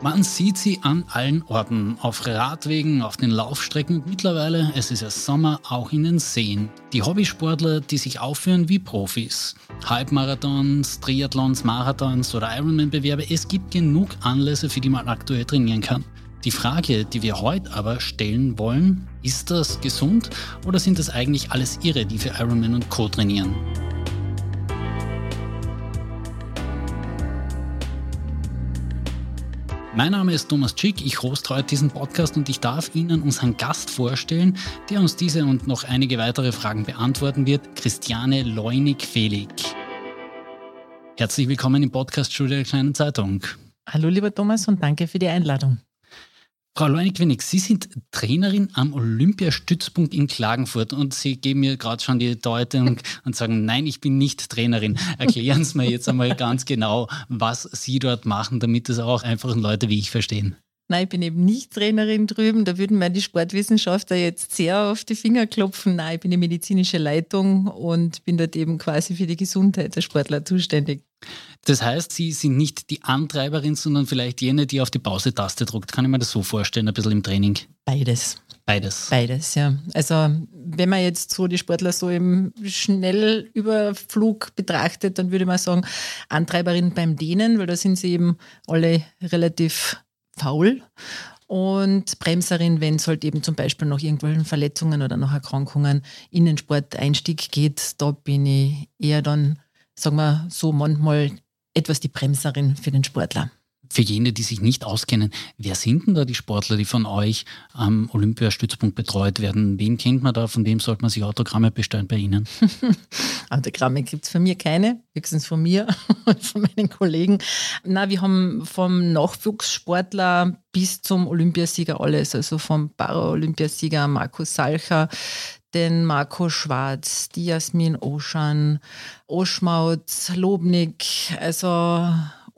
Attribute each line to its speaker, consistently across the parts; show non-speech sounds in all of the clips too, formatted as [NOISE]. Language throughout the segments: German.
Speaker 1: Man sieht sie an allen Orten, auf Radwegen, auf den Laufstrecken und mittlerweile, es ist ja Sommer, auch in den Seen. Die Hobbysportler, die sich aufführen wie Profis. Halbmarathons, Triathlons, Marathons oder Ironman-Bewerbe, es gibt genug Anlässe, für die man aktuell trainieren kann. Die Frage, die wir heute aber stellen wollen, ist das gesund oder sind das eigentlich alles Irre, die für Ironman und Co. trainieren? Mein Name ist Thomas Schick, ich hoste heute diesen Podcast und ich darf Ihnen unseren Gast vorstellen, der uns diese und noch einige weitere Fragen beantworten wird, Christiane Leunig-Felig. Herzlich willkommen im Podcast-Studio der Kleinen Zeitung.
Speaker 2: Hallo lieber Thomas und danke für die Einladung.
Speaker 1: Frau Leunig-Wenig, Sie sind Trainerin am Olympiastützpunkt in Klagenfurt und Sie geben mir gerade schon die Deutung und sagen, nein, ich bin nicht Trainerin. Erklären Sie mir jetzt einmal ganz genau, was Sie dort machen, damit es auch einfach Leute wie ich verstehen.
Speaker 2: Nein, ich bin eben nicht Trainerin drüben. Da würden mir die Sportwissenschaftler jetzt sehr auf die Finger klopfen. Nein, ich bin die medizinische Leitung und bin dort eben quasi für die Gesundheit der Sportler zuständig.
Speaker 1: Das heißt, Sie sind nicht die Antreiberin, sondern vielleicht jene, die auf die Pause-Taste druckt. Kann ich mir das so vorstellen, ein bisschen im Training?
Speaker 2: Beides.
Speaker 1: Beides.
Speaker 2: Beides, ja. Also wenn man jetzt so die Sportler so im Schnellüberflug betrachtet, dann würde man sagen, Antreiberin beim Dehnen, weil da sind sie eben alle relativ faul. Und Bremserin, wenn es halt eben zum Beispiel nach irgendwelchen Verletzungen oder nach Erkrankungen in den Sporteinstieg geht, da bin ich eher dann sagen wir so manchmal etwas die Bremserin für den Sportler.
Speaker 1: Für jene, die sich nicht auskennen, wer sind denn da die Sportler, die von euch am Olympiastützpunkt betreut werden? Wen kennt man da? Von dem sollte man sich Autogramme bestellen bei Ihnen? [LAUGHS]
Speaker 2: Autogramme gibt es von mir keine, höchstens von mir [LAUGHS] und von meinen Kollegen. Na, wir haben vom Nachwuchssportler bis zum Olympiasieger alles, also vom Para-Olympiasieger Markus Salcher, den Marco Schwarz, die Jasmin Oschan, Oschmaut, Lobnik, also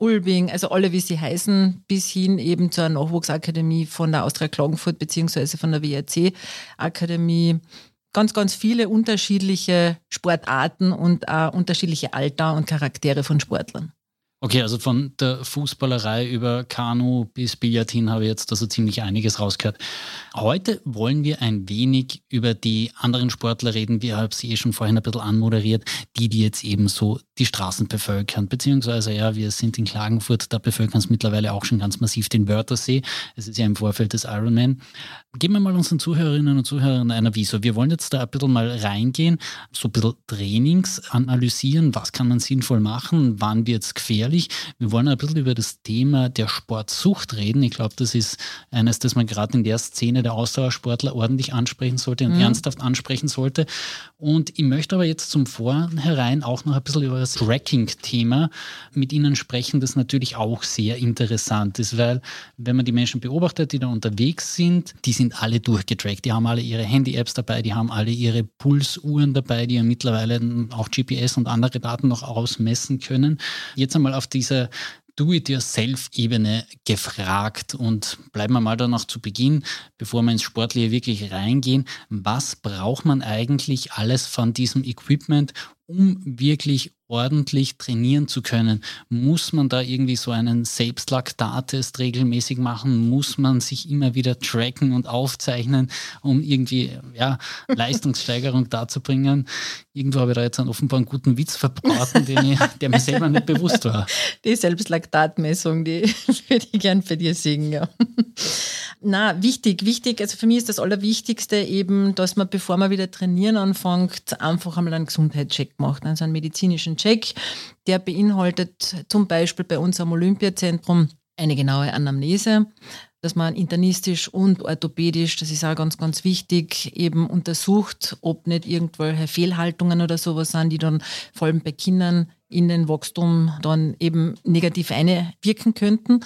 Speaker 2: Ulbing, also alle, wie sie heißen, bis hin eben zur Nachwuchsakademie von der Austria Klagenfurt beziehungsweise von der WRC Akademie. Ganz, ganz viele unterschiedliche Sportarten und auch unterschiedliche Alter und Charaktere von Sportlern.
Speaker 1: Okay, also von der Fußballerei über Kanu bis Billard hin habe ich jetzt also ziemlich einiges rausgehört. Heute wollen wir ein wenig über die anderen Sportler reden. Wir haben sie eh schon vorhin ein bisschen anmoderiert, die, die jetzt eben so die Straßen bevölkern. Beziehungsweise, ja, wir sind in Klagenfurt, da bevölkern es mittlerweile auch schon ganz massiv den Wörthersee. Es ist ja im Vorfeld des Ironman. Geben wir mal unseren Zuhörerinnen und Zuhörern ein Aviso. Wir wollen jetzt da ein bisschen mal reingehen, so ein bisschen Trainings analysieren. Was kann man sinnvoll machen? Wann wird es gefährlich? Ehrlich, wir wollen ein bisschen über das Thema der Sportsucht reden. Ich glaube, das ist eines, das man gerade in der Szene der Ausdauersportler ordentlich ansprechen sollte und mhm. ernsthaft ansprechen sollte. Und ich möchte aber jetzt zum Vornherein auch noch ein bisschen über das Tracking-Thema mit Ihnen sprechen, das natürlich auch sehr interessant ist, weil wenn man die Menschen beobachtet, die da unterwegs sind, die sind alle durchgetrackt. Die haben alle ihre Handy-Apps dabei, die haben alle ihre Pulsuhren dabei, die ja mittlerweile auch GPS und andere Daten noch ausmessen können. Jetzt einmal auf dieser Do-it-yourself-Ebene gefragt. Und bleiben wir mal da noch zu Beginn, bevor wir ins Sportliche wirklich reingehen. Was braucht man eigentlich alles von diesem Equipment, um wirklich ordentlich trainieren zu können, muss man da irgendwie so einen Selbstlaktattest regelmäßig machen? Muss man sich immer wieder tracken und aufzeichnen, um irgendwie ja, [LAUGHS] Leistungssteigerung darzubringen? Irgendwo habe ich da jetzt einen offenbar einen guten Witz verbraten, ich, der mir selber nicht bewusst war. [LAUGHS]
Speaker 2: Die Selbstlaktatmessung, die [LAUGHS] würde ich gern für dir singen, ja. Na, wichtig, wichtig. Also für mich ist das Allerwichtigste eben, dass man, bevor man wieder trainieren anfängt, einfach einmal einen Gesundheitscheck macht, also einen medizinischen Check. Der beinhaltet zum Beispiel bei uns am Olympiazentrum eine genaue Anamnese, dass man internistisch und orthopädisch, das ist auch ganz, ganz wichtig, eben untersucht, ob nicht irgendwelche Fehlhaltungen oder sowas sind, die dann vor allem bei Kindern in den Wachstum dann eben negativ einwirken könnten.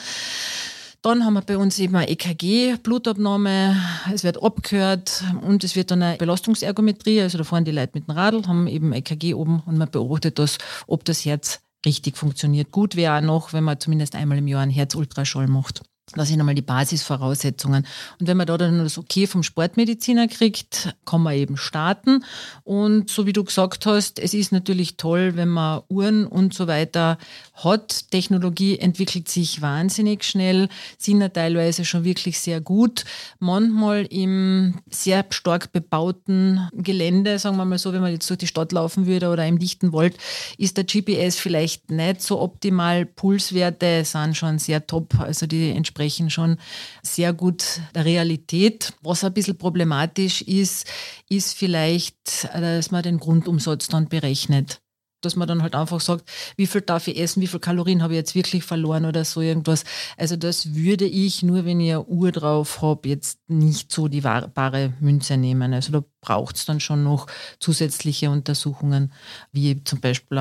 Speaker 2: Dann haben wir bei uns eben eine EKG, Blutabnahme, es wird abgehört und es wird dann eine Belastungsergometrie, also da fahren die Leute mit dem Radl, haben eben EKG oben und man beobachtet das, ob das Herz richtig funktioniert. Gut wäre auch noch, wenn man zumindest einmal im Jahr einen Herzultraschall macht. Das sind einmal die Basisvoraussetzungen. Und wenn man da dann das Okay vom Sportmediziner kriegt, kann man eben starten. Und so wie du gesagt hast, es ist natürlich toll, wenn man Uhren und so weiter hat. Technologie entwickelt sich wahnsinnig schnell, sind ja teilweise schon wirklich sehr gut. Manchmal im sehr stark bebauten Gelände, sagen wir mal so, wenn man jetzt durch die Stadt laufen würde oder im dichten Wald, ist der GPS vielleicht nicht so optimal. Pulswerte sind schon sehr top. Also die entsprechen schon sehr gut der Realität. Was ein bisschen problematisch ist, ist vielleicht, dass man den Grundumsatz dann berechnet dass man dann halt einfach sagt, wie viel darf ich essen, wie viel Kalorien habe ich jetzt wirklich verloren oder so irgendwas. Also das würde ich nur, wenn ich eine Uhr drauf habe, jetzt nicht so die bare Münze nehmen. Also da braucht es dann schon noch zusätzliche Untersuchungen, wie zum Beispiel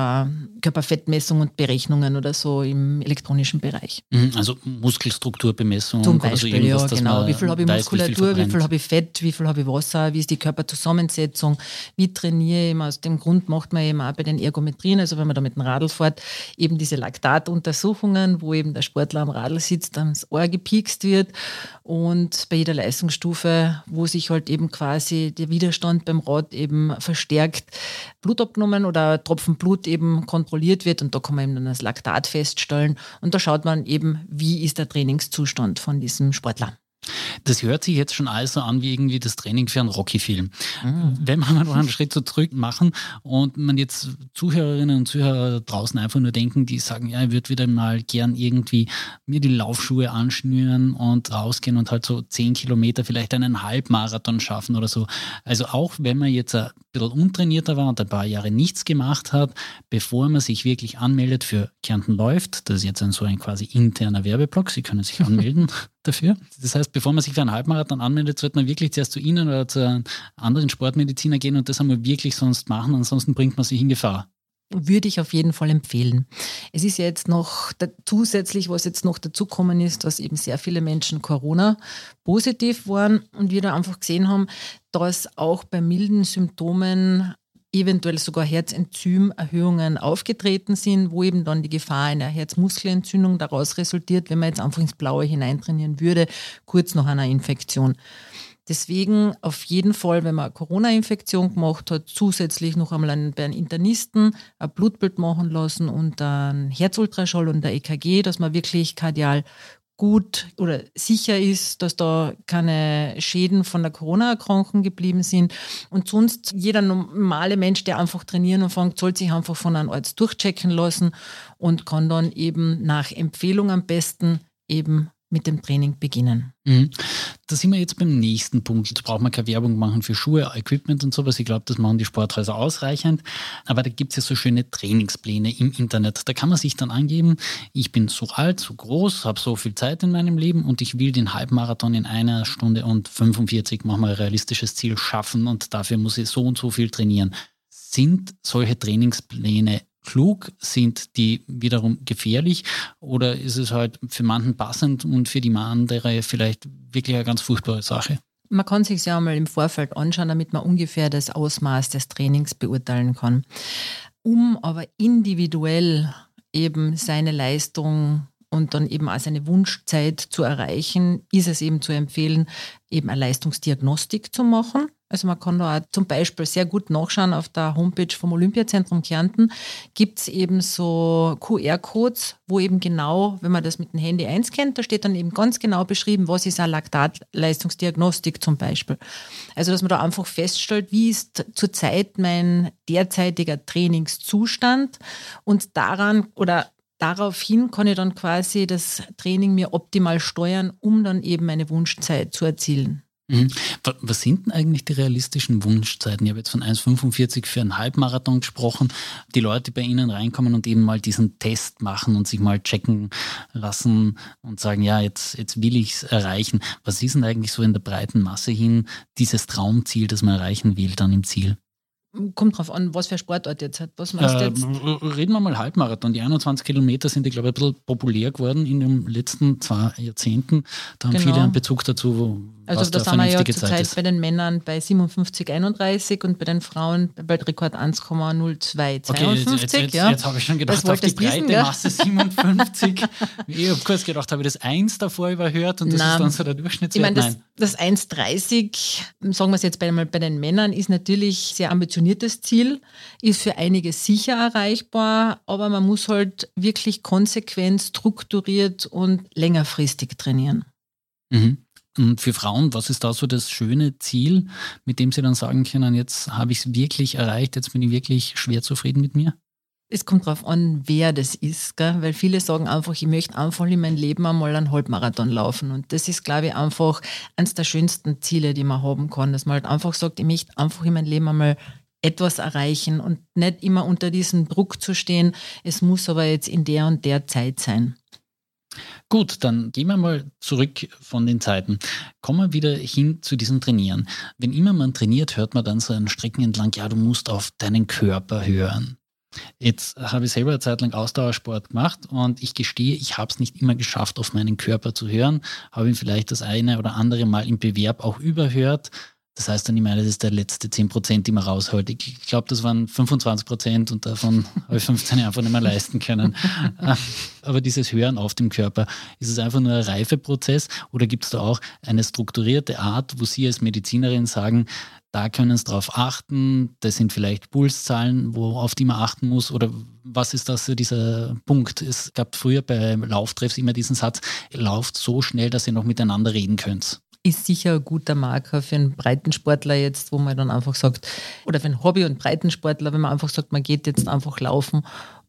Speaker 2: Körperfettmessung und Berechnungen oder so im elektronischen Bereich.
Speaker 1: Mhm, also Muskelstrukturbemessung.
Speaker 2: Zum Beispiel, so ja, genau. Wie viel habe ich weiß, Muskulatur, wie viel, viel habe ich Fett, wie viel habe ich Wasser, wie ist die Körperzusammensetzung, wie trainiere ich. Aus dem Grund macht man eben auch bei den Ergometrien, also wenn man da mit dem Radl fährt, eben diese Laktatuntersuchungen, wo eben der Sportler am Radl sitzt, ans Ohr gepiekst wird. Und bei jeder Leistungsstufe, wo sich halt eben quasi der Widerstand Widerstand beim Rad eben verstärkt Blut abgenommen oder Tropfen Blut eben kontrolliert wird. Und da kann man eben dann das Laktat feststellen. Und da schaut man eben, wie ist der Trainingszustand von diesem Sportler.
Speaker 1: Das hört sich jetzt schon alles so an wie irgendwie das Training für einen Rocky-Film. Mhm. Wenn wir mal einen Schritt zurück machen und man jetzt Zuhörerinnen und Zuhörer draußen einfach nur denken, die sagen, ja, ich würde wieder mal gern irgendwie mir die Laufschuhe anschnüren und rausgehen und halt so zehn Kilometer, vielleicht einen Halbmarathon schaffen oder so. Also auch wenn man jetzt ein bisschen untrainierter war und ein paar Jahre nichts gemacht hat, bevor man sich wirklich anmeldet für Kärnten läuft, das ist jetzt ein so ein quasi interner Werbeblock, Sie können sich [LAUGHS] anmelden dafür. Das heißt, bevor man sich für einen Halbmarathon anmeldet, sollte man wirklich zuerst zu Ihnen oder zu einem anderen Sportmediziner gehen und das einmal wirklich sonst machen, ansonsten bringt man sich in Gefahr
Speaker 2: würde ich auf jeden Fall empfehlen. Es ist ja jetzt noch zusätzlich, was jetzt noch dazukommen ist, dass eben sehr viele Menschen Corona positiv waren und wir da einfach gesehen haben, dass auch bei milden Symptomen eventuell sogar Herzenzymerhöhungen aufgetreten sind, wo eben dann die Gefahr einer Herzmuskelentzündung daraus resultiert, wenn man jetzt einfach ins Blaue hineintrainieren würde, kurz nach einer Infektion. Deswegen auf jeden Fall, wenn man eine Corona-Infektion gemacht hat, zusätzlich noch einmal einen, bei einem Internisten ein Blutbild machen lassen und ein Herzultraschall und ein EKG, dass man wirklich kardial gut oder sicher ist, dass da keine Schäden von der Corona-Erkrankung geblieben sind. Und sonst jeder normale Mensch, der einfach trainieren anfängt, soll sich einfach von einem Arzt durchchecken lassen und kann dann eben nach Empfehlung am besten eben mit dem Training beginnen.
Speaker 1: Mhm. Da sind wir jetzt beim nächsten Punkt. Jetzt braucht man keine Werbung machen für Schuhe, Equipment und sowas. Ich glaube, das machen die Sporthäuser ausreichend. Aber da gibt es ja so schöne Trainingspläne im Internet. Da kann man sich dann angeben, ich bin so alt, so groß, habe so viel Zeit in meinem Leben und ich will den Halbmarathon in einer Stunde und 45, machen wir ein realistisches Ziel, schaffen und dafür muss ich so und so viel trainieren. Sind solche Trainingspläne klug? Sind die wiederum gefährlich? Oder ist es halt für manchen passend und für die andere vielleicht wirklich eine ganz furchtbare Sache?
Speaker 2: Man kann sich ja einmal im Vorfeld anschauen, damit man ungefähr das Ausmaß des Trainings beurteilen kann. Um aber individuell eben seine Leistung und dann eben auch seine Wunschzeit zu erreichen, ist es eben zu empfehlen, eben eine Leistungsdiagnostik zu machen. Also man kann da zum Beispiel sehr gut nachschauen auf der Homepage vom Olympiazentrum Kärnten. Gibt es eben so QR-Codes, wo eben genau, wenn man das mit dem Handy einscannt, da steht dann eben ganz genau beschrieben, was ist eine Laktatleistungsdiagnostik zum Beispiel. Also dass man da einfach feststellt, wie ist zurzeit mein derzeitiger Trainingszustand und daran oder daraufhin kann ich dann quasi das Training mir optimal steuern, um dann eben meine Wunschzeit zu erzielen.
Speaker 1: Mhm. Was sind denn eigentlich die realistischen Wunschzeiten? Ich habe jetzt von 1,45 für einen Halbmarathon gesprochen. Die Leute, die bei Ihnen reinkommen und eben mal diesen Test machen und sich mal checken lassen und sagen, ja, jetzt, jetzt will ich es erreichen. Was ist denn eigentlich so in der breiten Masse hin dieses Traumziel, das man erreichen will, dann im Ziel?
Speaker 2: Kommt drauf an, was für Sportart jetzt hat. Was meinst
Speaker 1: äh,
Speaker 2: jetzt?
Speaker 1: Reden wir mal Halbmarathon. Die 21 Kilometer sind, glaube ich, ein bisschen populär geworden in den letzten zwei Jahrzehnten. Da haben genau. viele einen Bezug dazu, wo,
Speaker 2: also was da sind wir ja zurzeit bei den Männern bei 57,31 und bei den Frauen bei Rekord 1,0252. Okay,
Speaker 1: jetzt, jetzt, ja. jetzt habe ich schon gedacht, auf die breite wissen, Masse 57. [LAUGHS] ich habe kurz gedacht, habe ich das 1 davor überhört und das Nein. ist dann so der Durchschnittswert?
Speaker 2: Ich meine, das, das 1,30, sagen wir es jetzt bei, bei den Männern, ist natürlich sehr ambitioniertes Ziel, ist für einige sicher erreichbar, aber man muss halt wirklich konsequent, strukturiert und längerfristig trainieren.
Speaker 1: Mhm. Und für Frauen, was ist da so das schöne Ziel, mit dem sie dann sagen können, jetzt habe ich es wirklich erreicht, jetzt bin ich wirklich schwer zufrieden mit mir?
Speaker 2: Es kommt darauf an, wer das ist, gell? weil viele sagen einfach, ich möchte einfach in meinem Leben einmal einen Halbmarathon laufen. Und das ist, glaube ich, einfach eines der schönsten Ziele, die man haben kann, dass man halt einfach sagt, ich möchte einfach in meinem Leben einmal etwas erreichen und nicht immer unter diesem Druck zu stehen, es muss aber jetzt in der und der Zeit sein.
Speaker 1: Gut, dann gehen wir mal zurück von den Zeiten. Kommen wir wieder hin zu diesem Trainieren. Wenn immer man trainiert, hört man dann so einen Strecken entlang, ja, du musst auf deinen Körper hören. Jetzt habe ich selber eine Zeit lang Ausdauersport gemacht und ich gestehe, ich habe es nicht immer geschafft, auf meinen Körper zu hören, habe ihn vielleicht das eine oder andere Mal im Bewerb auch überhört, das heißt dann immer, das ist der letzte 10 Prozent, die man rausholt. Ich glaube, das waren 25 Prozent und davon [LAUGHS] habe ich 15 einfach nicht mehr leisten können. [LAUGHS] Aber dieses Hören auf dem Körper, ist es einfach nur ein Reifeprozess oder gibt es da auch eine strukturierte Art, wo Sie als Medizinerin sagen, da können Sie darauf achten, das sind vielleicht Pulszahlen, wo, auf die man achten muss oder was ist das für dieser Punkt? Es gab früher bei Lauftreffs immer diesen Satz, lauft so schnell, dass ihr noch miteinander reden könnt
Speaker 2: ist sicher ein guter Marker für einen Breitensportler jetzt, wo man dann einfach sagt, oder für einen Hobby- und Breitensportler, wenn man einfach sagt, man geht jetzt einfach laufen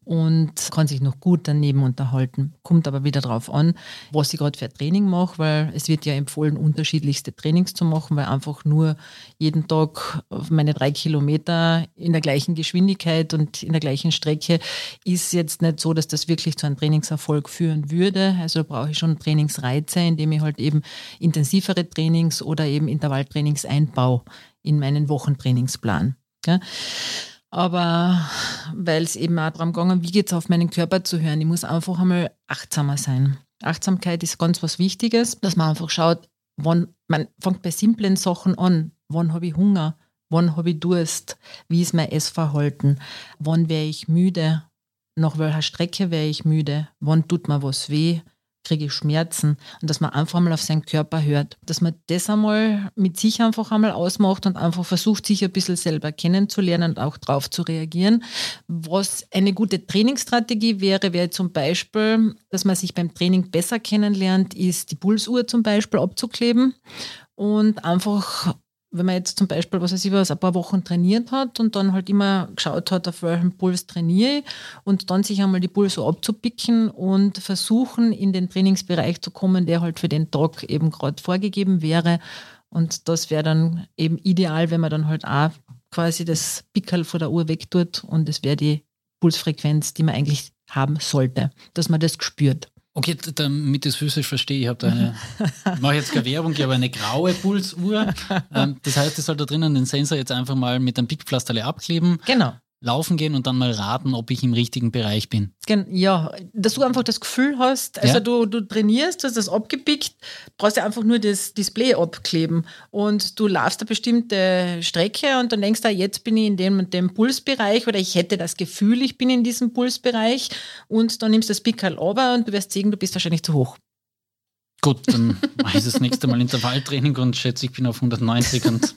Speaker 2: und kann sich noch gut daneben unterhalten. Kommt aber wieder darauf an, was ich gerade für ein Training mache, weil es wird ja empfohlen, unterschiedlichste Trainings zu machen, weil einfach nur jeden Tag meine drei Kilometer in der gleichen Geschwindigkeit und in der gleichen Strecke ist jetzt nicht so, dass das wirklich zu einem Trainingserfolg führen würde. Also brauche ich schon Trainingsreize, indem ich halt eben intensivere Trainings oder eben Intervalltrainings einbaue in meinen Wochentrainingsplan. Aber weil es eben auch darum gegangen, wie geht es auf meinen Körper zu hören. Ich muss einfach einmal achtsamer sein. Achtsamkeit ist ganz was Wichtiges, dass man einfach schaut, wann, man fängt bei simplen Sachen an. Wann habe ich Hunger? Wann habe ich Durst? Wie ist mein Essverhalten? Wann wäre ich müde? Nach welcher Strecke wäre ich müde? Wann tut mir was weh? Kriege ich Schmerzen und dass man einfach mal auf seinen Körper hört. Dass man das einmal mit sich einfach einmal ausmacht und einfach versucht, sich ein bisschen selber kennenzulernen und auch darauf zu reagieren. Was eine gute Trainingsstrategie wäre, wäre zum Beispiel, dass man sich beim Training besser kennenlernt, ist die Pulsuhr zum Beispiel abzukleben und einfach wenn man jetzt zum Beispiel, was weiß ich was, ein paar Wochen trainiert hat und dann halt immer geschaut hat, auf welchem Puls trainiere ich und dann sich einmal die Pulse abzupicken und versuchen, in den Trainingsbereich zu kommen, der halt für den Tag eben gerade vorgegeben wäre. Und das wäre dann eben ideal, wenn man dann halt auch quasi das Pickel von der Uhr wegtut und es wäre die Pulsfrequenz, die man eigentlich haben sollte, dass man das spürt.
Speaker 1: Okay, damit ich es physisch verstehe, ich habe da eine, [LAUGHS] ich mache jetzt keine Werbung, ich habe eine graue Pulsuhr. Ähm, das heißt, ich soll da drinnen den Sensor jetzt einfach mal mit einem Pickpflasterle abkleben.
Speaker 2: Genau
Speaker 1: laufen gehen und dann mal raten, ob ich im richtigen Bereich bin.
Speaker 2: Ja, dass du einfach das Gefühl hast, also ja. du, du trainierst, du hast das abgepickt, brauchst ja einfach nur das Display abkleben und du laufst eine bestimmte Strecke und dann denkst du, jetzt bin ich in dem dem Pulsbereich oder ich hätte das Gefühl, ich bin in diesem Pulsbereich und dann nimmst du das Pickerl runter und du wirst sehen, du bist wahrscheinlich zu hoch.
Speaker 1: Gut, dann mache ich das nächste Mal Intervalltraining und schätze, ich bin auf 190 und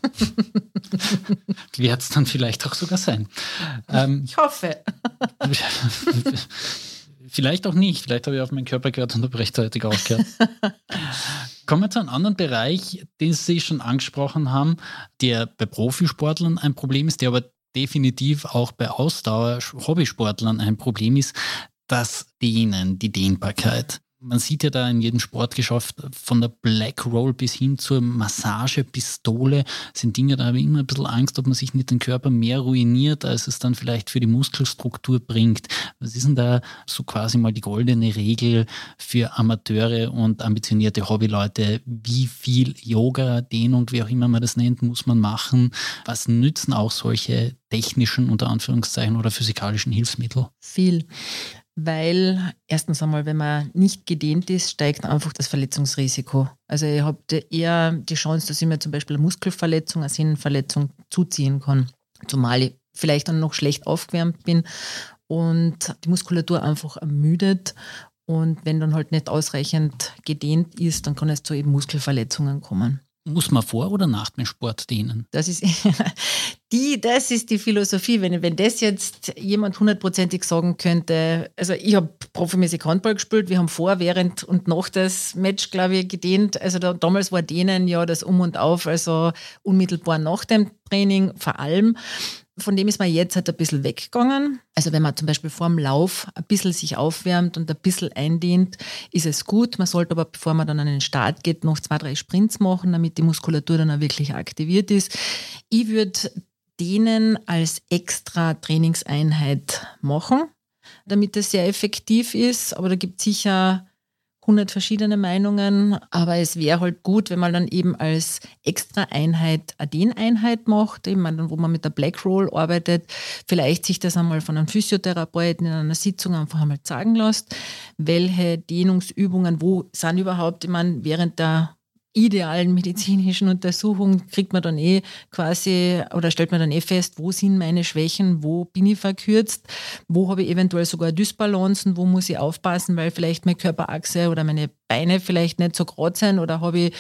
Speaker 1: wird es dann vielleicht auch sogar sein.
Speaker 2: Ähm, ich hoffe. [LAUGHS]
Speaker 1: vielleicht auch nicht. Vielleicht habe ich auf meinen Körper gehört und habe rechtzeitig aufgehört. Kommen wir zu einem anderen Bereich, den Sie schon angesprochen haben, der bei Profisportlern ein Problem ist, der aber definitiv auch bei Ausdauer-Hobbysportlern ein Problem ist, das Dehnen, die Dehnbarkeit. Man sieht ja da in jedem Sportgeschäft von der Black Roll bis hin zur Massagepistole sind Dinge, da habe ich immer ein bisschen Angst, ob man sich nicht den Körper mehr ruiniert, als es dann vielleicht für die Muskelstruktur bringt. Was ist denn da so quasi mal die goldene Regel für Amateure und ambitionierte Hobbyleute? Wie viel Yoga, Dehnung, wie auch immer man das nennt, muss man machen? Was nützen auch solche technischen, unter Anführungszeichen, oder physikalischen Hilfsmittel?
Speaker 2: Viel weil erstens einmal, wenn man nicht gedehnt ist, steigt einfach das Verletzungsrisiko. Also ihr habt eher die Chance, dass ich mir zum Beispiel eine Muskelverletzung, eine Sehnenverletzung zuziehen kann. Zumal ich vielleicht dann noch schlecht aufgewärmt bin und die Muskulatur einfach ermüdet. Und wenn dann halt nicht ausreichend gedehnt ist, dann kann es zu eben Muskelverletzungen kommen.
Speaker 1: Muss man vor oder nach dem Sport dehnen?
Speaker 2: Das ist [LAUGHS] die, das ist die Philosophie. Wenn, wenn das jetzt jemand hundertprozentig sagen könnte, also ich habe profimäßig Handball gespielt, wir haben vor, während und nach das Match, glaube ich, gedehnt. Also da, damals war denen ja das Um und Auf, also unmittelbar nach dem Training vor allem von dem ist man jetzt halt ein bisschen weggegangen. Also wenn man zum Beispiel vor dem Lauf ein bisschen sich aufwärmt und ein bisschen eindehnt, ist es gut. Man sollte aber, bevor man dann an den Start geht, noch zwei, drei Sprints machen, damit die Muskulatur dann auch wirklich aktiviert ist. Ich würde denen als extra Trainingseinheit machen, damit es sehr effektiv ist. Aber da gibt es sicher 100 verschiedene Meinungen, aber es wäre halt gut, wenn man dann eben als extra Einheit eine Dehneinheit macht, eben wo man mit der Black Roll arbeitet, vielleicht sich das einmal von einem Physiotherapeuten in einer Sitzung einfach einmal sagen lässt, welche Dehnungsübungen, wo sind überhaupt, ich meine, während der idealen medizinischen Untersuchung kriegt man dann eh quasi oder stellt man dann eh fest, wo sind meine Schwächen, wo bin ich verkürzt, wo habe ich eventuell sogar Dysbalancen, wo muss ich aufpassen, weil vielleicht meine Körperachse oder meine Beine vielleicht nicht so gerade sind oder habe ich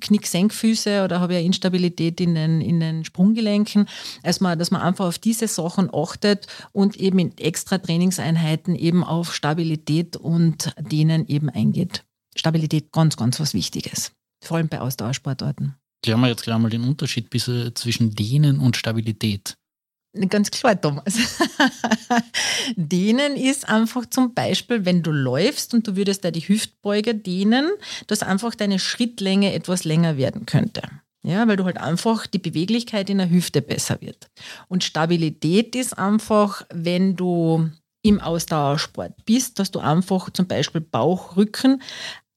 Speaker 2: Knicksenkfüße oder habe ich eine Instabilität in den, in den Sprunggelenken. Also mal, dass man einfach auf diese Sachen achtet und eben in extra Trainingseinheiten eben auf Stabilität und denen eben eingeht. Stabilität ganz, ganz was Wichtiges vor allem bei Ausdauersportarten.
Speaker 1: Klären wir jetzt gleich mal den Unterschied zwischen Dehnen und Stabilität.
Speaker 2: Ganz klar, Thomas. [LAUGHS] dehnen ist einfach zum Beispiel, wenn du läufst und du würdest da die Hüftbeuger dehnen, dass einfach deine Schrittlänge etwas länger werden könnte. Ja, weil du halt einfach die Beweglichkeit in der Hüfte besser wird. Und Stabilität ist einfach, wenn du im Ausdauersport bist, dass du einfach zum Beispiel Bauch, Rücken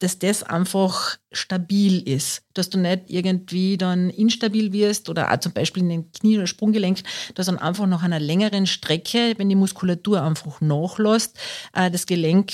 Speaker 2: dass das einfach stabil ist, dass du nicht irgendwie dann instabil wirst oder auch zum Beispiel in den Knie- oder Sprunggelenk, dass dann einfach nach einer längeren Strecke, wenn die Muskulatur einfach nachlässt, äh, das Gelenk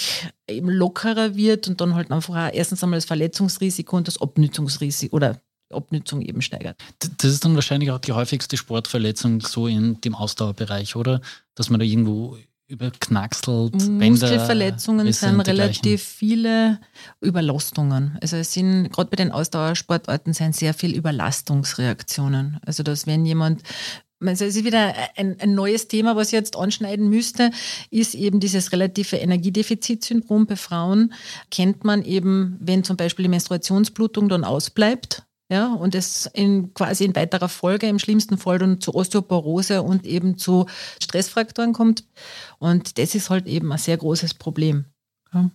Speaker 2: eben lockerer wird und dann halt einfach auch erstens einmal das Verletzungsrisiko und das Abnützungsrisiko oder Abnützung eben steigert.
Speaker 1: Das ist dann wahrscheinlich auch die häufigste Sportverletzung so in dem Ausdauerbereich, oder? Dass man da irgendwo überknackselt.
Speaker 2: Muskelverletzungen sind relativ viele Überlastungen. Also es sind gerade bei den Ausdauersportarten sind sehr viele Überlastungsreaktionen. Also dass wenn jemand also es ist wieder ein, ein, neues Thema, was ich jetzt anschneiden müsste, ist eben dieses relative Energiedefizitsyndrom bei Frauen. Kennt man eben, wenn zum Beispiel die Menstruationsblutung dann ausbleibt, ja, und es in quasi in weiterer Folge im schlimmsten Fall dann zu Osteoporose und eben zu Stressfrakturen kommt. Und das ist halt eben ein sehr großes Problem. Ja.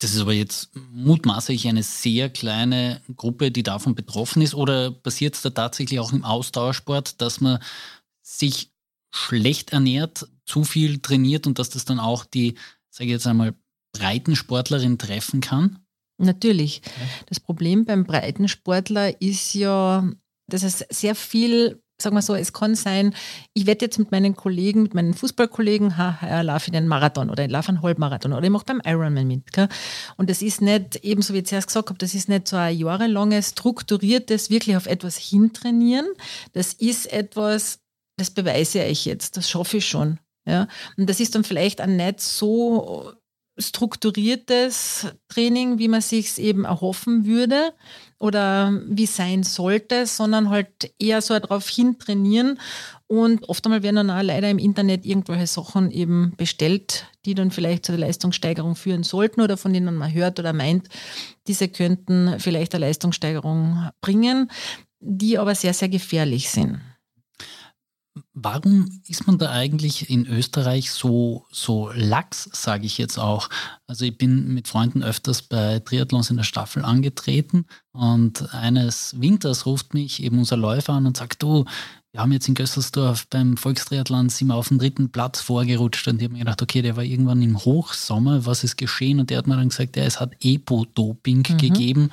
Speaker 1: Das ist aber jetzt mutmaßlich eine sehr kleine Gruppe, die davon betroffen ist. Oder passiert es da tatsächlich auch im Ausdauersport, dass man sich schlecht ernährt, zu viel trainiert und dass das dann auch die, sage ich jetzt einmal, Breitensportlerin treffen kann?
Speaker 2: Natürlich. Das Problem beim Breitensportler ist ja, dass es sehr viel sagen wir so, es kann sein, ich werde jetzt mit meinen Kollegen, mit meinen Fußballkollegen, ha, ja, laufe ich den Marathon oder ich laufe einen Halbmarathon oder ich mache beim Ironman mit. Gell? Und das ist nicht, ebenso wie ich zuerst gesagt habe, das ist nicht so ein jahrelanges, strukturiertes, wirklich auf etwas hintrainieren. Das ist etwas, das beweise ich jetzt, das schaffe ich schon. Ja? Und das ist dann vielleicht auch nicht so strukturiertes Training, wie man sich eben erhoffen würde oder wie sein sollte, sondern halt eher so darauf hin trainieren. Und oft einmal werden dann auch leider im Internet irgendwelche Sachen eben bestellt, die dann vielleicht zur Leistungssteigerung führen sollten oder von denen man hört oder meint, diese könnten vielleicht eine Leistungssteigerung bringen, die aber sehr, sehr gefährlich sind.
Speaker 1: Warum ist man da eigentlich in Österreich so, so lax, sage ich jetzt auch? Also ich bin mit Freunden öfters bei Triathlons in der Staffel angetreten und eines Winters ruft mich eben unser Läufer an und sagt, du, wir haben jetzt in Gösselsdorf beim Volkstriathlon sind wir auf den dritten Platz vorgerutscht und ich habe mir gedacht, okay, der war irgendwann im Hochsommer, was ist geschehen? Und der hat mir dann gesagt, ja, es hat Epo-Doping mhm. gegeben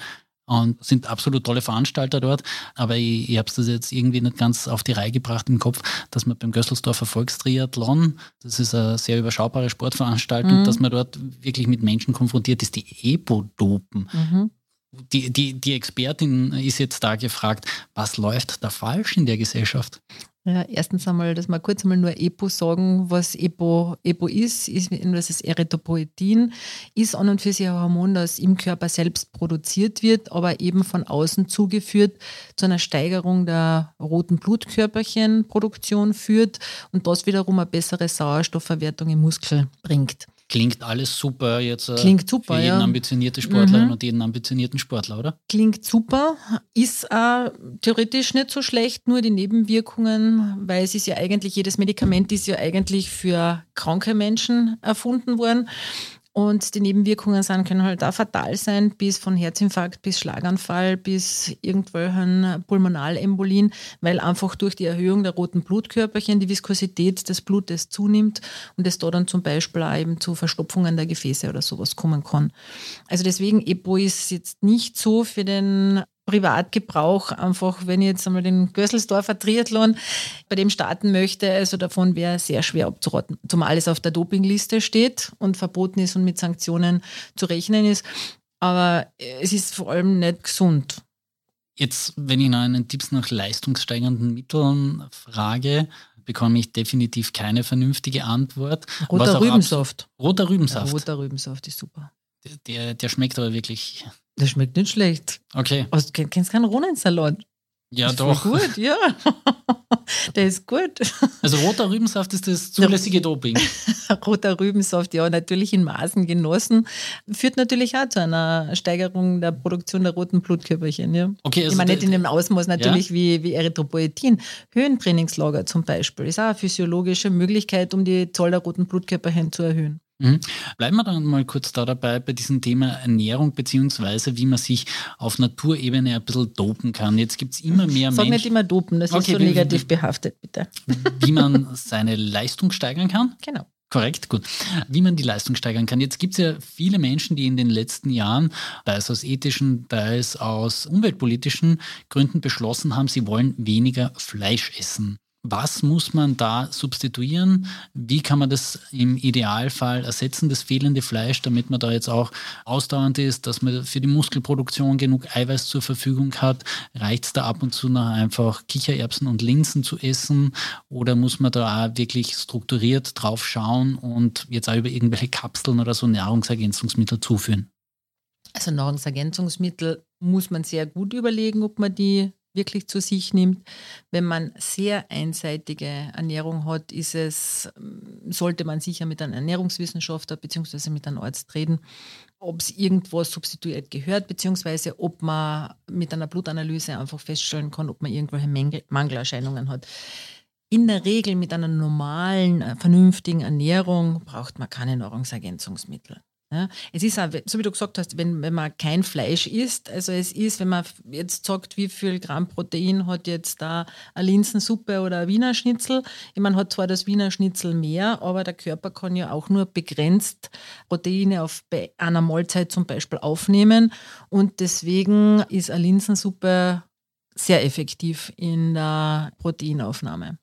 Speaker 1: und sind absolut tolle Veranstalter dort. Aber ich, ich habe es das jetzt irgendwie nicht ganz auf die Reihe gebracht im Kopf, dass man beim Gösselsdorfer Volkstriathlon, das ist eine sehr überschaubare Sportveranstaltung, mhm. dass man dort wirklich mit Menschen konfrontiert ist, die Epo-Dopen. Mhm. Die, die, die Expertin ist jetzt da gefragt, was läuft da falsch in der Gesellschaft?
Speaker 2: Ja, erstens einmal, dass wir kurz einmal nur EPO sagen, was EPO, EPO ist, ist das ist Erythropoetin, ist an und für sich ein Hormon, das im Körper selbst produziert wird, aber eben von außen zugeführt zu einer Steigerung der roten Blutkörperchenproduktion führt und das wiederum eine bessere Sauerstoffverwertung im Muskel bringt.
Speaker 1: Klingt alles super jetzt
Speaker 2: äh, Klingt super,
Speaker 1: für jeden ja. ambitionierten Sportlerin mhm. und jeden ambitionierten Sportler, oder?
Speaker 2: Klingt super, ist äh, theoretisch nicht so schlecht, nur die Nebenwirkungen, weil es ist ja eigentlich, jedes Medikament ist ja eigentlich für kranke Menschen erfunden worden. Und die Nebenwirkungen sind, können halt auch fatal sein, bis von Herzinfarkt bis Schlaganfall bis irgendwelchen Pulmonalembolien, weil einfach durch die Erhöhung der roten Blutkörperchen die Viskosität des Blutes zunimmt und es da dann zum Beispiel auch eben zu Verstopfungen der Gefäße oder sowas kommen kann. Also deswegen EPO ist jetzt nicht so für den Privatgebrauch einfach, wenn ich jetzt einmal den Gösselsdorfer Triathlon bei dem starten möchte, also davon wäre sehr schwer abzuraten, zumal es auf der Dopingliste steht und verboten ist und mit Sanktionen zu rechnen ist. Aber es ist vor allem nicht gesund.
Speaker 1: Jetzt, wenn ich nach einen Tipps nach leistungssteigernden Mitteln frage, bekomme ich definitiv keine vernünftige Antwort.
Speaker 2: Roter Rübensaft.
Speaker 1: Roter Rübensaft. Ja,
Speaker 2: roter Rübensaft ist super.
Speaker 1: Der, der schmeckt aber wirklich
Speaker 2: der schmeckt nicht schlecht.
Speaker 1: Okay.
Speaker 2: Also, du kennst keinen Rohnensalat?
Speaker 1: Ja, ist doch.
Speaker 2: gut, ja. [LAUGHS] Der ist gut.
Speaker 1: Also roter Rübensaft ist das zulässige Doping. [LAUGHS]
Speaker 2: roter Rübensaft, ja, natürlich in Maßen genossen, führt natürlich auch zu einer Steigerung der Produktion der roten Blutkörperchen. Ja.
Speaker 1: Okay, also
Speaker 2: ich meine nicht in dem Ausmaß natürlich ja? wie, wie Erythropoetin. Höhentrainingslager zum Beispiel ist auch eine physiologische Möglichkeit, um die Zahl der roten Blutkörperchen zu erhöhen.
Speaker 1: Mhm. Bleiben wir dann mal kurz da dabei bei diesem Thema Ernährung, beziehungsweise wie man sich auf Naturebene ein bisschen dopen kann. Jetzt gibt es immer mehr
Speaker 2: Sag Menschen. Sag nicht immer dopen, das okay, ist so negativ wie, behaftet, bitte. [LAUGHS]
Speaker 1: Wie man seine Leistung steigern kann?
Speaker 2: Genau.
Speaker 1: Korrekt, gut. Wie man die Leistung steigern kann. Jetzt gibt es ja viele Menschen, die in den letzten Jahren, da es aus ethischen, da es aus umweltpolitischen Gründen beschlossen haben, sie wollen weniger Fleisch essen. Was muss man da substituieren? Wie kann man das im Idealfall ersetzen, das fehlende Fleisch, damit man da jetzt auch ausdauernd ist, dass man für die Muskelproduktion genug Eiweiß zur Verfügung hat? Reicht es da ab und zu noch einfach Kichererbsen und Linsen zu essen? Oder muss man da auch wirklich strukturiert drauf schauen und jetzt auch über irgendwelche Kapseln oder so Nahrungsergänzungsmittel zuführen?
Speaker 2: Also Nahrungsergänzungsmittel muss man sehr gut überlegen, ob man die wirklich zu sich nimmt. Wenn man sehr einseitige Ernährung hat, ist es, ähm, sollte man sicher mit einem Ernährungswissenschaftler bzw. mit einem Arzt reden, ob es irgendwo substituiert gehört, beziehungsweise ob man mit einer Blutanalyse einfach feststellen kann, ob man irgendwelche Mangelerscheinungen hat. In der Regel mit einer normalen, äh, vernünftigen Ernährung braucht man keine Nahrungsergänzungsmittel. Ja, es ist auch, so wie du gesagt hast, wenn, wenn man kein Fleisch isst, also es ist, wenn man jetzt sagt, wie viel Gramm Protein hat jetzt da eine Linsensuppe oder ein Wiener Schnitzel, ich meine, hat zwar das Wiener Schnitzel mehr, aber der Körper kann ja auch nur begrenzt Proteine auf einer Mahlzeit zum Beispiel aufnehmen. Und deswegen ist eine Linsensuppe sehr effektiv in der Proteinaufnahme.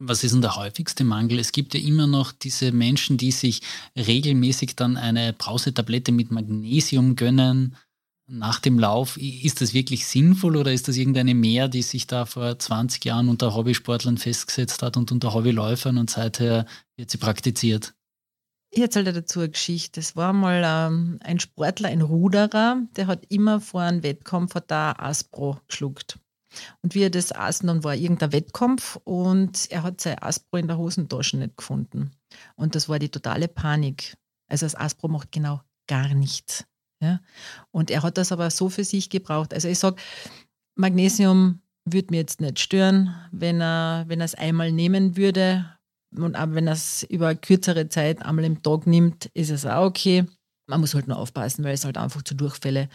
Speaker 1: Was ist denn der häufigste Mangel? Es gibt ja immer noch diese Menschen, die sich regelmäßig dann eine Brausetablette mit Magnesium gönnen nach dem Lauf. Ist das wirklich sinnvoll oder ist das irgendeine Mehr, die sich da vor 20 Jahren unter Hobbysportlern festgesetzt hat und unter Hobbyläufern und seither wird sie praktiziert?
Speaker 2: Ich erzähle dazu eine Geschichte. Es war mal ähm, ein Sportler, ein Ruderer, der hat immer vor einem Wettkampf da Aspro geschluckt. Und wie er das aß, dann war irgendein Wettkampf und er hat sein Aspro in der Hosentasche nicht gefunden. Und das war die totale Panik. Also das Aspro macht genau gar nichts. Ja? Und er hat das aber so für sich gebraucht. Also ich sage, Magnesium würde mir jetzt nicht stören, wenn er, wenn er es einmal nehmen würde. Und auch wenn er es über kürzere Zeit einmal im Tag nimmt, ist es auch okay. Man muss halt nur aufpassen, weil es halt einfach zu Durchfälle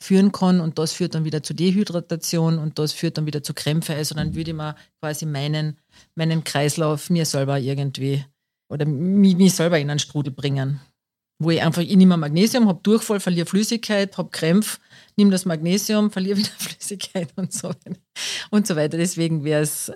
Speaker 2: führen kann und das führt dann wieder zu Dehydratation und das führt dann wieder zu Krämpfe. Also dann würde ich mir quasi meinen, meinen Kreislauf mir selber irgendwie oder mich, mich selber in einen Strudel bringen. Wo ich einfach, ich nehme Magnesium, habe Durchfall, verliere Flüssigkeit, habe Krämpfe, nehme das Magnesium, [LAUGHS] verliere wieder Flüssigkeit und so, und so weiter. Deswegen wäre es,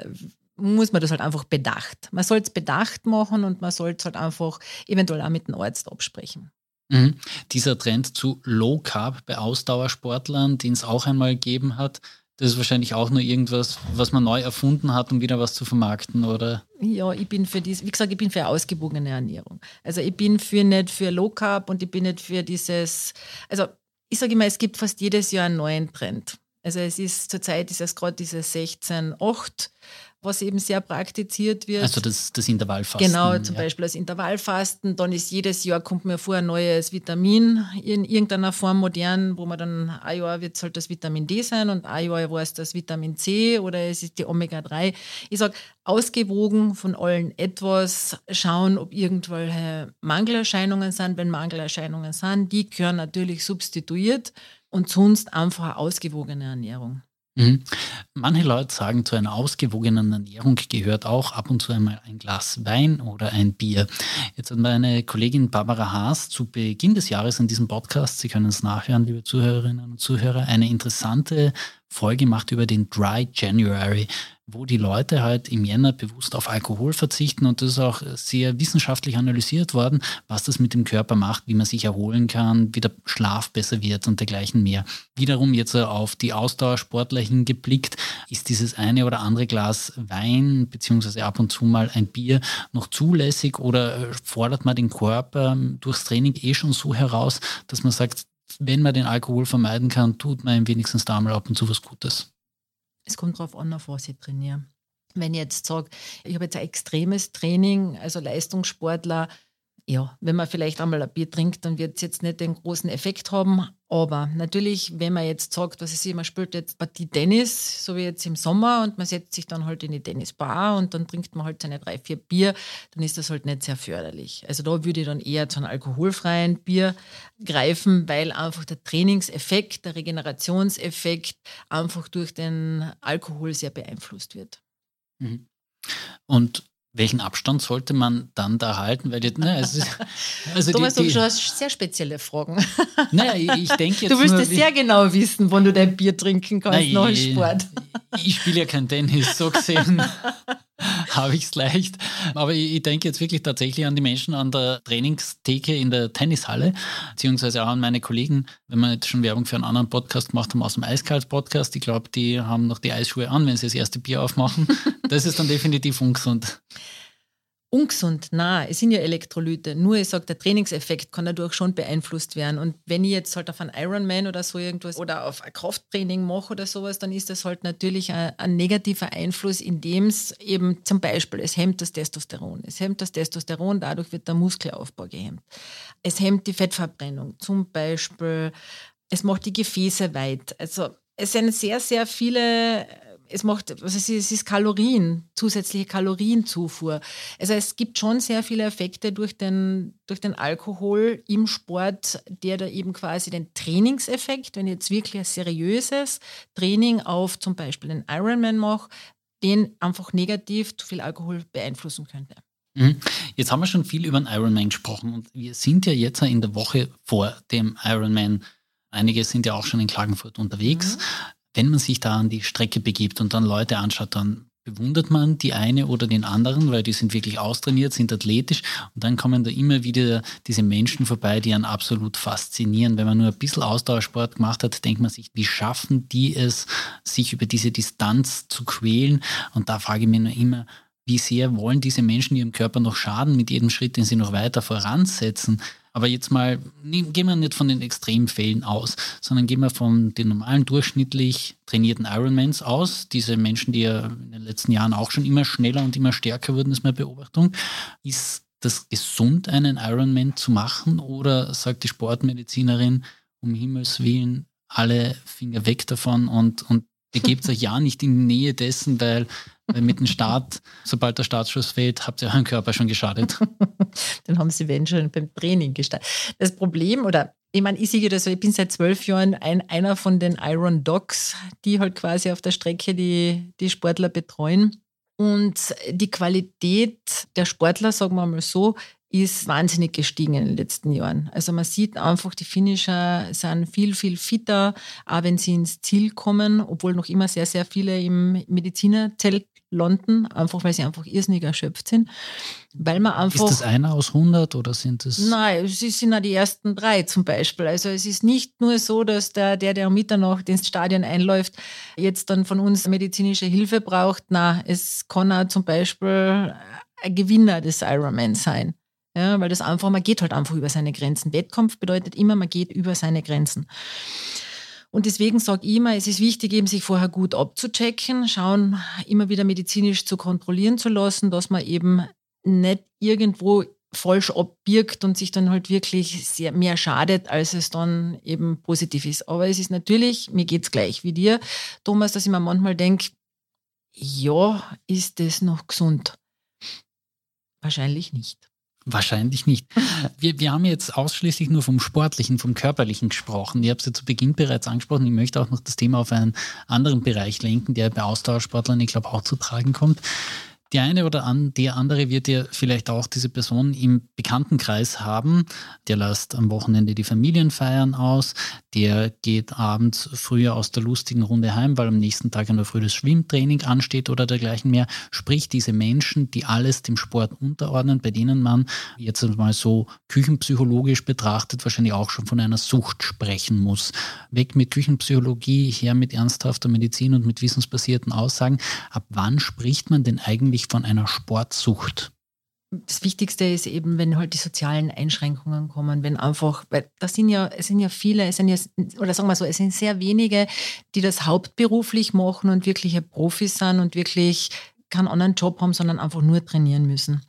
Speaker 2: muss man das halt einfach bedacht. Man soll es bedacht machen und man soll es halt einfach eventuell auch mit dem Arzt absprechen.
Speaker 1: Mhm. Dieser Trend zu Low Carb bei Ausdauersportlern, den es auch einmal gegeben hat, das ist wahrscheinlich auch nur irgendwas, was man neu erfunden hat, um wieder was zu vermarkten, oder?
Speaker 2: Ja, ich bin für dies, wie gesagt, ich bin für ausgewogene Ernährung. Also ich bin für nicht für Low Carb und ich bin nicht für dieses, also ich sage immer, es gibt fast jedes Jahr einen neuen Trend. Also es ist zurzeit ist es gerade dieses 16-8 was eben sehr praktiziert wird.
Speaker 1: Also das, das Intervallfasten.
Speaker 2: Genau, zum ja. Beispiel das Intervallfasten. Dann ist jedes Jahr, kommt mir vor, ein neues Vitamin in irgendeiner Form modern, wo man dann, ein Jahr wird es halt das Vitamin D sein und ein Jahr war es das Vitamin C oder es ist die Omega-3. Ich sage, ausgewogen von allen etwas schauen, ob irgendwelche Mangelerscheinungen sind. Wenn Mangelerscheinungen sind, die gehören natürlich substituiert und sonst einfach ausgewogene Ernährung.
Speaker 1: Mhm. Manche Leute sagen, zu einer ausgewogenen Ernährung gehört auch ab und zu einmal ein Glas Wein oder ein Bier. Jetzt hat meine Kollegin Barbara Haas zu Beginn des Jahres in diesem Podcast, Sie können es nachhören, liebe Zuhörerinnen und Zuhörer, eine interessante Folge gemacht über den Dry January wo die Leute halt im Jänner bewusst auf Alkohol verzichten und das ist auch sehr wissenschaftlich analysiert worden, was das mit dem Körper macht, wie man sich erholen kann, wie der Schlaf besser wird und dergleichen mehr. Wiederum jetzt auf die Ausdauersportler hingeblickt, ist dieses eine oder andere Glas Wein beziehungsweise ab und zu mal ein Bier noch zulässig oder fordert man den Körper durchs Training eh schon so heraus, dass man sagt, wenn man den Alkohol vermeiden kann, tut man ihm wenigstens da mal ab und zu was Gutes.
Speaker 2: Es kommt darauf an, auf was ich trainiere. Wenn ich jetzt sage, ich habe jetzt ein extremes Training, also Leistungssportler, ja, wenn man vielleicht einmal ein Bier trinkt, dann wird es jetzt nicht den großen Effekt haben. Aber natürlich, wenn man jetzt sagt, was sehe, man spielt jetzt Partie Tennis, so wie jetzt im Sommer, und man setzt sich dann halt in die Tennisbar und dann trinkt man halt seine drei, vier Bier, dann ist das halt nicht sehr förderlich. Also da würde ich dann eher zu einem alkoholfreien Bier greifen, weil einfach der Trainingseffekt, der Regenerationseffekt einfach durch den Alkohol sehr beeinflusst wird.
Speaker 1: Mhm. Und welchen Abstand sollte man dann da halten? Weil die, ne, ist, [LAUGHS]
Speaker 2: also Thomas, die, die, du hast sehr spezielle Fragen. [LAUGHS]
Speaker 1: Naja, ich denke jetzt
Speaker 2: Du willst nur, sehr genau wissen, wann du dein Bier trinken kannst nach dem Sport.
Speaker 1: Ich, ich spiele ja kein Tennis, so gesehen [LAUGHS] [LAUGHS] habe ich es leicht. Aber ich, ich, denke jetzt wirklich tatsächlich an die Menschen an der Trainingstheke in der Tennishalle, beziehungsweise auch an meine Kollegen, wenn wir jetzt schon Werbung für einen anderen Podcast gemacht haben aus dem Eiskalt-Podcast. Ich glaube, die haben noch die Eisschuhe an, wenn sie das erste Bier aufmachen. [LAUGHS] Das ist dann definitiv ungesund
Speaker 2: ungesund. Na, es sind ja Elektrolyte. Nur ich sage, der Trainingseffekt kann dadurch schon beeinflusst werden. Und wenn ich jetzt halt auf einen Ironman oder so irgendwas oder auf ein Krafttraining mache oder sowas, dann ist das halt natürlich ein, ein negativer Einfluss, indem es eben zum Beispiel, es hemmt das Testosteron. Es hemmt das Testosteron, dadurch wird der Muskelaufbau gehemmt. Es hemmt die Fettverbrennung. Zum Beispiel, es macht die Gefäße weit. Also es sind sehr, sehr viele es macht, was es ist, Kalorien, zusätzliche Kalorienzufuhr. Also es gibt schon sehr viele Effekte durch den, durch den Alkohol im Sport, der da eben quasi den Trainingseffekt, wenn ich jetzt wirklich ein seriöses Training auf zum Beispiel den Ironman mache, den einfach negativ zu viel Alkohol beeinflussen könnte.
Speaker 1: Mhm. Jetzt haben wir schon viel über den Ironman gesprochen und wir sind ja jetzt in der Woche vor dem Ironman. Einige sind ja auch schon in Klagenfurt unterwegs. Mhm wenn man sich da an die Strecke begibt und dann Leute anschaut, dann bewundert man die eine oder den anderen, weil die sind wirklich austrainiert, sind athletisch und dann kommen da immer wieder diese Menschen vorbei, die einen absolut faszinieren. Wenn man nur ein bisschen Ausdauersport gemacht hat, denkt man sich, wie schaffen die es, sich über diese Distanz zu quälen? Und da frage ich mich nur immer, wie sehr wollen diese Menschen ihrem Körper noch schaden mit jedem Schritt, den sie noch weiter voransetzen? Aber jetzt mal, gehen wir nicht von den Extremfällen aus, sondern gehen wir von den normalen, durchschnittlich trainierten Ironmans aus. Diese Menschen, die ja in den letzten Jahren auch schon immer schneller und immer stärker wurden, ist meine Beobachtung. Ist das gesund, einen Ironman zu machen? Oder sagt die Sportmedizinerin, um Himmels Willen, alle Finger weg davon und, und Begebt euch ja nicht in die Nähe dessen, weil, mit dem Start, sobald der Startschuss fehlt, habt ihr euren Körper schon geschadet. [LAUGHS]
Speaker 2: Dann haben sie wenn schon beim Training gestartet. Das Problem, oder ich meine, ich sehe das so, ich bin seit zwölf Jahren ein, einer von den Iron Dogs, die halt quasi auf der Strecke die, die Sportler betreuen. Und die Qualität der Sportler, sagen wir mal so, ist wahnsinnig gestiegen in den letzten Jahren. Also man sieht einfach, die Finisher sind viel, viel fitter, auch wenn sie ins Ziel kommen, obwohl noch immer sehr, sehr viele im Medizinerzelt landen, einfach weil sie einfach irrsinnig erschöpft sind. Weil man einfach,
Speaker 1: ist das einer aus 100 oder sind es?
Speaker 2: Nein, es sind ja die ersten drei zum Beispiel. Also es ist nicht nur so, dass der, der, der um Mitternacht ins Stadion einläuft, jetzt dann von uns medizinische Hilfe braucht. Nein, es kann auch zum Beispiel ein Gewinner des Ironman sein. Ja, weil das einfach, man geht halt einfach über seine Grenzen. Wettkampf bedeutet immer, man geht über seine Grenzen. Und deswegen sage ich immer, es ist wichtig, eben sich vorher gut abzuchecken, schauen, immer wieder medizinisch zu kontrollieren zu lassen, dass man eben nicht irgendwo falsch abbirgt und sich dann halt wirklich sehr mehr schadet, als es dann eben positiv ist. Aber es ist natürlich, mir geht es gleich wie dir, Thomas, dass ich mir manchmal denke, ja, ist das noch gesund? Wahrscheinlich nicht.
Speaker 1: Wahrscheinlich nicht. [LAUGHS] Wir, wir haben jetzt ausschließlich nur vom Sportlichen, vom Körperlichen gesprochen. Ich habe es ja zu Beginn bereits angesprochen. Ich möchte auch noch das Thema auf einen anderen Bereich lenken, der bei Ausdauersportlern, ich glaube, auch zu tragen kommt. Die eine oder an, der andere wird ja vielleicht auch diese Person im Bekanntenkreis haben. Der lässt am Wochenende die Familienfeiern aus. Der geht abends früher aus der lustigen Runde heim, weil am nächsten Tag in der Früh das Schwimmtraining ansteht oder dergleichen mehr. Sprich, diese Menschen, die alles dem Sport unterordnen, bei denen man jetzt mal so küchenpsychologisch betrachtet wahrscheinlich auch schon von einer Sucht sprechen muss. Weg mit Küchenpsychologie, her mit ernsthafter Medizin und mit wissensbasierten Aussagen. Ab wann spricht man denn eigentlich von einer Sportsucht?
Speaker 2: das Wichtigste ist eben, wenn halt die sozialen Einschränkungen kommen, wenn einfach, weil das sind ja, es sind ja viele, es sind ja, oder sagen wir so, es sind sehr wenige, die das hauptberuflich machen und wirkliche Profis sind und wirklich keinen anderen Job haben, sondern einfach nur trainieren müssen.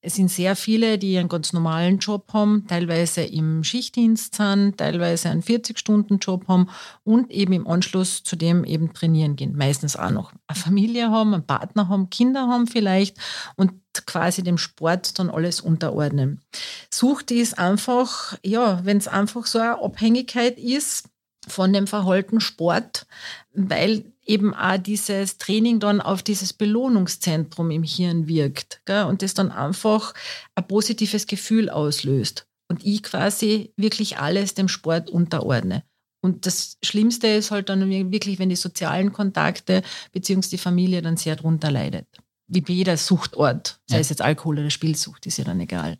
Speaker 2: Es sind sehr viele, die einen ganz normalen Job haben, teilweise im Schichtdienst sind, teilweise einen 40-Stunden-Job haben und eben im Anschluss zu dem eben trainieren gehen. Meistens auch noch eine Familie haben, einen Partner haben, Kinder haben vielleicht und quasi dem Sport dann alles unterordnen. Sucht ist einfach, ja, wenn es einfach so eine Abhängigkeit ist von dem Verhalten Sport, weil eben auch dieses Training dann auf dieses Belohnungszentrum im Hirn wirkt gell? und das dann einfach ein positives Gefühl auslöst. Und ich quasi wirklich alles dem Sport unterordne. Und das Schlimmste ist halt dann wirklich, wenn die sozialen Kontakte bzw. die Familie dann sehr darunter leidet. Wie bei jeder Suchtort, sei es jetzt Alkohol oder Spielsucht, ist ja dann egal.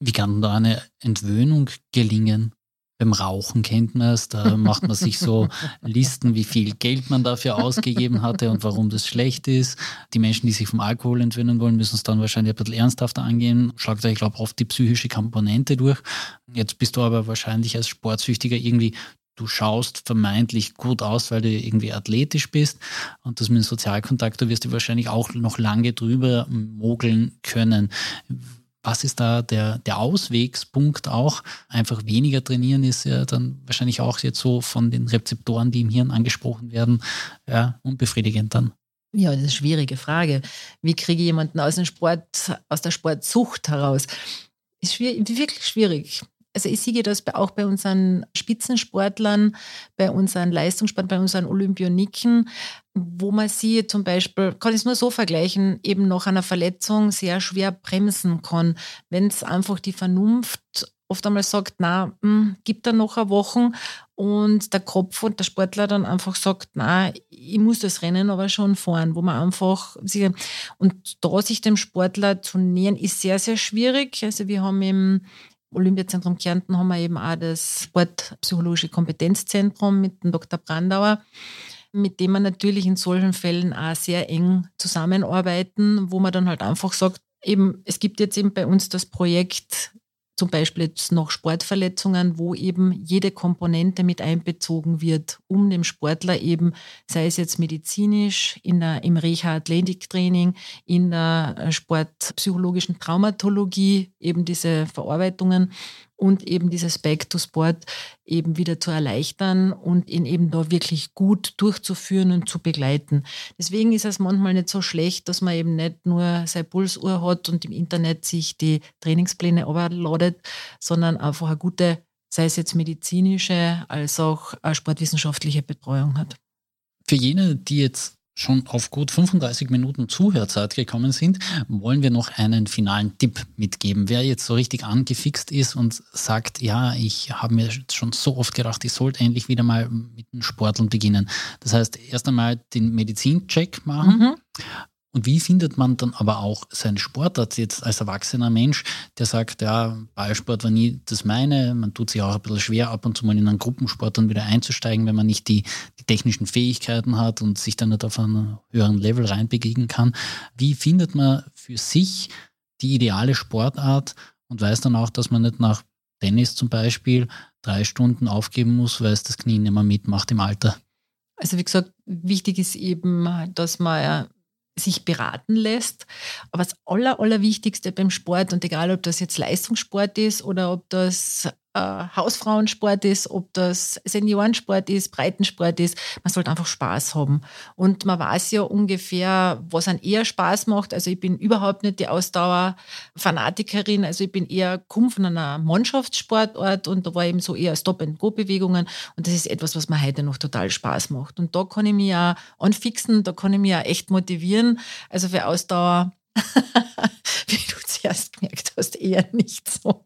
Speaker 1: Wie kann da eine Entwöhnung gelingen? Beim Rauchen kennt man es, da macht man sich so [LAUGHS] Listen, wie viel Geld man dafür ausgegeben hatte und warum das schlecht ist. Die Menschen, die sich vom Alkohol entwöhnen wollen, müssen es dann wahrscheinlich ein bisschen ernsthafter angehen. Schlagt euch, ich glaube, oft die psychische Komponente durch. Jetzt bist du aber wahrscheinlich als Sportsüchtiger irgendwie du schaust vermeintlich gut aus, weil du irgendwie athletisch bist und das mit dem Sozialkontakt, du wirst du wahrscheinlich auch noch lange drüber mogeln können was ist da der, der Auswegspunkt auch? Einfach weniger trainieren ist ja dann wahrscheinlich auch jetzt so von den Rezeptoren, die im Hirn angesprochen werden, ja, unbefriedigend dann.
Speaker 2: Ja, das ist eine schwierige Frage. Wie kriege ich jemanden aus dem Sport, aus der Sportsucht heraus? Ist schwierig, wirklich schwierig also ich sehe das auch bei unseren Spitzensportlern, bei unseren Leistungssportlern, bei unseren Olympioniken, wo man sie zum Beispiel, kann ich es nur so vergleichen, eben nach einer Verletzung sehr schwer bremsen kann, wenn es einfach die Vernunft oft einmal sagt, na, hm, gibt da noch eine Woche und der Kopf und der Sportler dann einfach sagt, na, ich muss das Rennen aber schon fahren, wo man einfach und da sich dem Sportler zu nähern, ist sehr, sehr schwierig. Also wir haben im Olympiazentrum Kärnten haben wir eben auch das Sportpsychologische Kompetenzzentrum mit dem Dr. Brandauer, mit dem wir natürlich in solchen Fällen auch sehr eng zusammenarbeiten, wo man dann halt einfach sagt, eben, es gibt jetzt eben bei uns das Projekt zum Beispiel jetzt noch Sportverletzungen, wo eben jede Komponente mit einbezogen wird, um dem Sportler eben, sei es jetzt medizinisch, in der, im Reha-Athletiktraining, in der äh, sportpsychologischen Traumatologie, eben diese Verarbeitungen und eben dieses Back to Sport eben wieder zu erleichtern und ihn eben da wirklich gut durchzuführen und zu begleiten. Deswegen ist es manchmal nicht so schlecht, dass man eben nicht nur seine Pulsuhr hat und im Internet sich die Trainingspläne überladet, sondern einfach eine gute, sei es jetzt medizinische als auch sportwissenschaftliche Betreuung hat.
Speaker 1: Für jene, die jetzt schon auf gut 35 Minuten Zuhörzeit gekommen sind, wollen wir noch einen finalen Tipp mitgeben. Wer jetzt so richtig angefixt ist und sagt, ja, ich habe mir schon so oft gedacht, ich sollte endlich wieder mal mit dem Sporteln beginnen. Das heißt, erst einmal den Medizincheck machen. Mhm. Und wie findet man dann aber auch seinen Sportart jetzt als erwachsener Mensch, der sagt, ja, Ballsport war nie das meine, man tut sich auch ein bisschen schwer, ab und zu mal in einen Gruppensport dann wieder einzusteigen, wenn man nicht die, die technischen Fähigkeiten hat und sich dann nicht auf einen höheren Level reinbegegnen kann. Wie findet man für sich die ideale Sportart und weiß dann auch, dass man nicht nach Tennis zum Beispiel drei Stunden aufgeben muss, weil es das Knie nicht mehr mitmacht im Alter?
Speaker 2: Also wie gesagt, wichtig ist eben, dass man sich beraten lässt. Aber das Aller, Allerwichtigste beim Sport, und egal ob das jetzt Leistungssport ist oder ob das äh, Hausfrauensport ist, ob das Seniorensport ist, Breitensport ist, man sollte einfach Spaß haben. Und man weiß ja ungefähr, was an eher Spaß macht. Also ich bin überhaupt nicht die Ausdauerfanatikerin, also ich bin eher komme von einer Mannschaftssportort und da war eben so eher Stop-and-Go-Bewegungen und das ist etwas, was mir heute noch total Spaß macht. Und da kann ich mich ja anfixen, da kann ich mich ja echt motivieren. Also für Ausdauer [LAUGHS] wie du zuerst gemerkt hast, eher nicht so.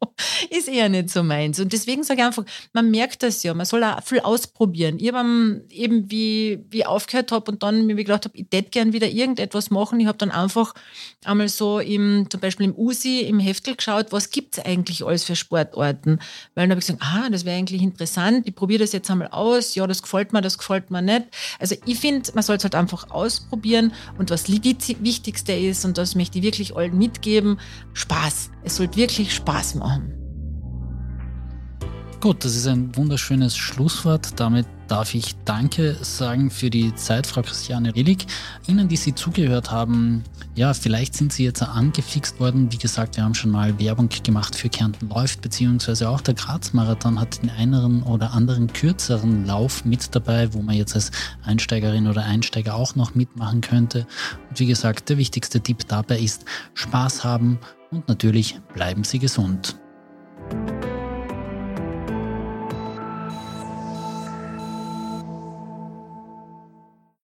Speaker 2: Ist eher nicht so meins. Und deswegen sage ich einfach, man merkt das ja, man soll auch viel ausprobieren. Ich habe eben, wie, wie aufgehört habe und dann mir gedacht habe, ich hätte gern wieder irgendetwas machen. Ich habe dann einfach einmal so im, zum Beispiel im USI, im Heftel geschaut, was gibt es eigentlich alles für Sportarten. Weil dann habe ich gesagt, ah, das wäre eigentlich interessant, ich probiere das jetzt einmal aus, ja, das gefällt mir, das gefällt mir nicht. Also ich finde, man soll es halt einfach ausprobieren und was Wichtigste ist und das möchte ich wirklich allen mitgeben, Spaß. Es sollte wirklich Spaß machen.
Speaker 1: Gut, das ist ein wunderschönes Schlusswort. Damit darf ich Danke sagen für die Zeit, Frau Christiane Relig. Ihnen, die Sie zugehört haben, ja, vielleicht sind Sie jetzt angefixt worden. Wie gesagt, wir haben schon mal Werbung gemacht für Kärnten läuft, beziehungsweise auch der Graz-Marathon hat den einen oder anderen kürzeren Lauf mit dabei, wo man jetzt als Einsteigerin oder Einsteiger auch noch mitmachen könnte. Und wie gesagt, der wichtigste Tipp dabei ist Spaß haben und natürlich bleiben Sie gesund.